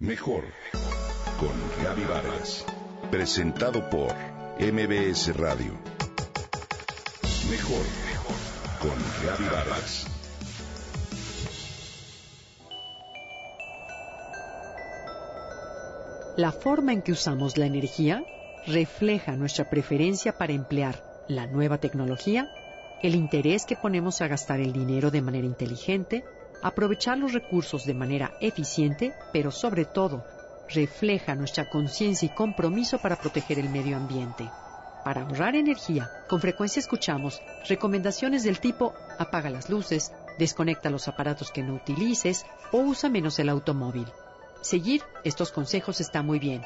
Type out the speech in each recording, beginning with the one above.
Mejor con Gaby Vargas. Presentado por MBS Radio. Mejor con Gaby Vargas. La forma en que usamos la energía refleja nuestra preferencia para emplear la nueva tecnología, el interés que ponemos a gastar el dinero de manera inteligente, aprovechar los recursos de manera eficiente, pero sobre todo refleja nuestra conciencia y compromiso para proteger el medio ambiente. Para ahorrar energía, con frecuencia escuchamos recomendaciones del tipo apaga las luces, desconecta los aparatos que no utilices o usa menos el automóvil. Seguir estos consejos está muy bien,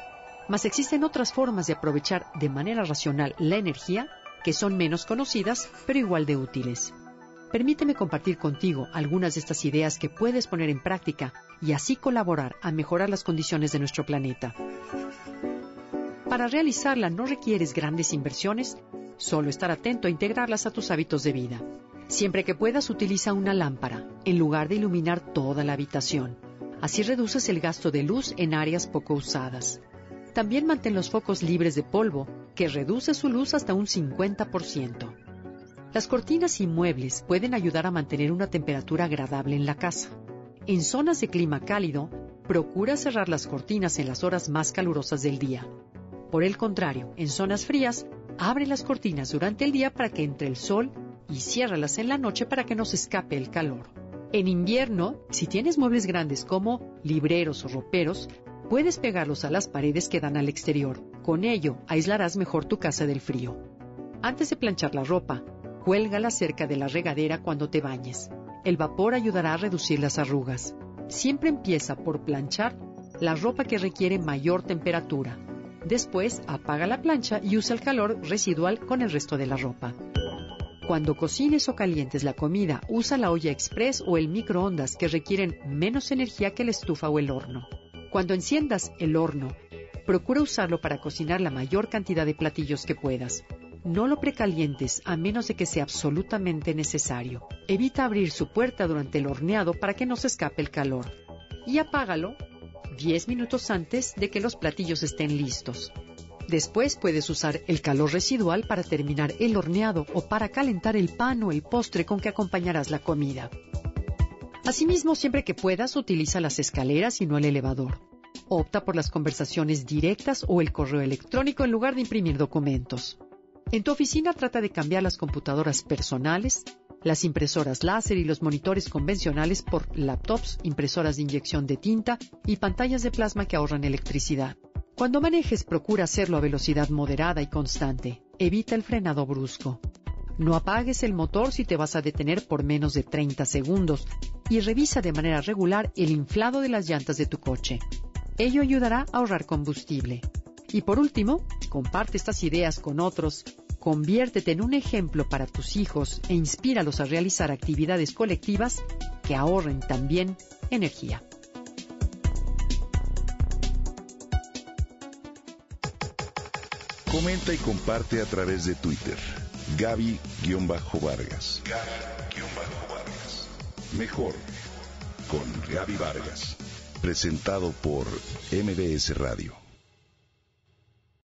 mas existen otras formas de aprovechar de manera racional la energía que son menos conocidas pero igual de útiles. Permíteme compartir contigo algunas de estas ideas que puedes poner en práctica y así colaborar a mejorar las condiciones de nuestro planeta. Para realizarla no requieres grandes inversiones, solo estar atento a integrarlas a tus hábitos de vida. Siempre que puedas utiliza una lámpara en lugar de iluminar toda la habitación. Así reduces el gasto de luz en áreas poco usadas. También mantén los focos libres de polvo, que reduce su luz hasta un 50%. Las cortinas y muebles pueden ayudar a mantener una temperatura agradable en la casa. En zonas de clima cálido, procura cerrar las cortinas en las horas más calurosas del día. Por el contrario, en zonas frías, abre las cortinas durante el día para que entre el sol y ciérralas en la noche para que no se escape el calor. En invierno, si tienes muebles grandes como libreros o roperos, puedes pegarlos a las paredes que dan al exterior. Con ello, aislarás mejor tu casa del frío. Antes de planchar la ropa, Cuélgala cerca de la regadera cuando te bañes. El vapor ayudará a reducir las arrugas. Siempre empieza por planchar la ropa que requiere mayor temperatura. Después apaga la plancha y usa el calor residual con el resto de la ropa. Cuando cocines o calientes la comida, usa la olla express o el microondas que requieren menos energía que la estufa o el horno. Cuando enciendas el horno, procura usarlo para cocinar la mayor cantidad de platillos que puedas. No lo precalientes a menos de que sea absolutamente necesario. Evita abrir su puerta durante el horneado para que no se escape el calor. Y apágalo 10 minutos antes de que los platillos estén listos. Después puedes usar el calor residual para terminar el horneado o para calentar el pan o el postre con que acompañarás la comida. Asimismo, siempre que puedas, utiliza las escaleras y no el elevador. Opta por las conversaciones directas o el correo electrónico en lugar de imprimir documentos. En tu oficina trata de cambiar las computadoras personales, las impresoras láser y los monitores convencionales por laptops, impresoras de inyección de tinta y pantallas de plasma que ahorran electricidad. Cuando manejes, procura hacerlo a velocidad moderada y constante. Evita el frenado brusco. No apagues el motor si te vas a detener por menos de 30 segundos y revisa de manera regular el inflado de las llantas de tu coche. Ello ayudará a ahorrar combustible. Y por último, comparte estas ideas con otros Conviértete en un ejemplo para tus hijos e inspíralos a realizar actividades colectivas que ahorren también energía. Comenta y comparte a través de Twitter. Gaby-Vargas. Gaby-Vargas. Mejor con Gaby Vargas. Presentado por MBS Radio.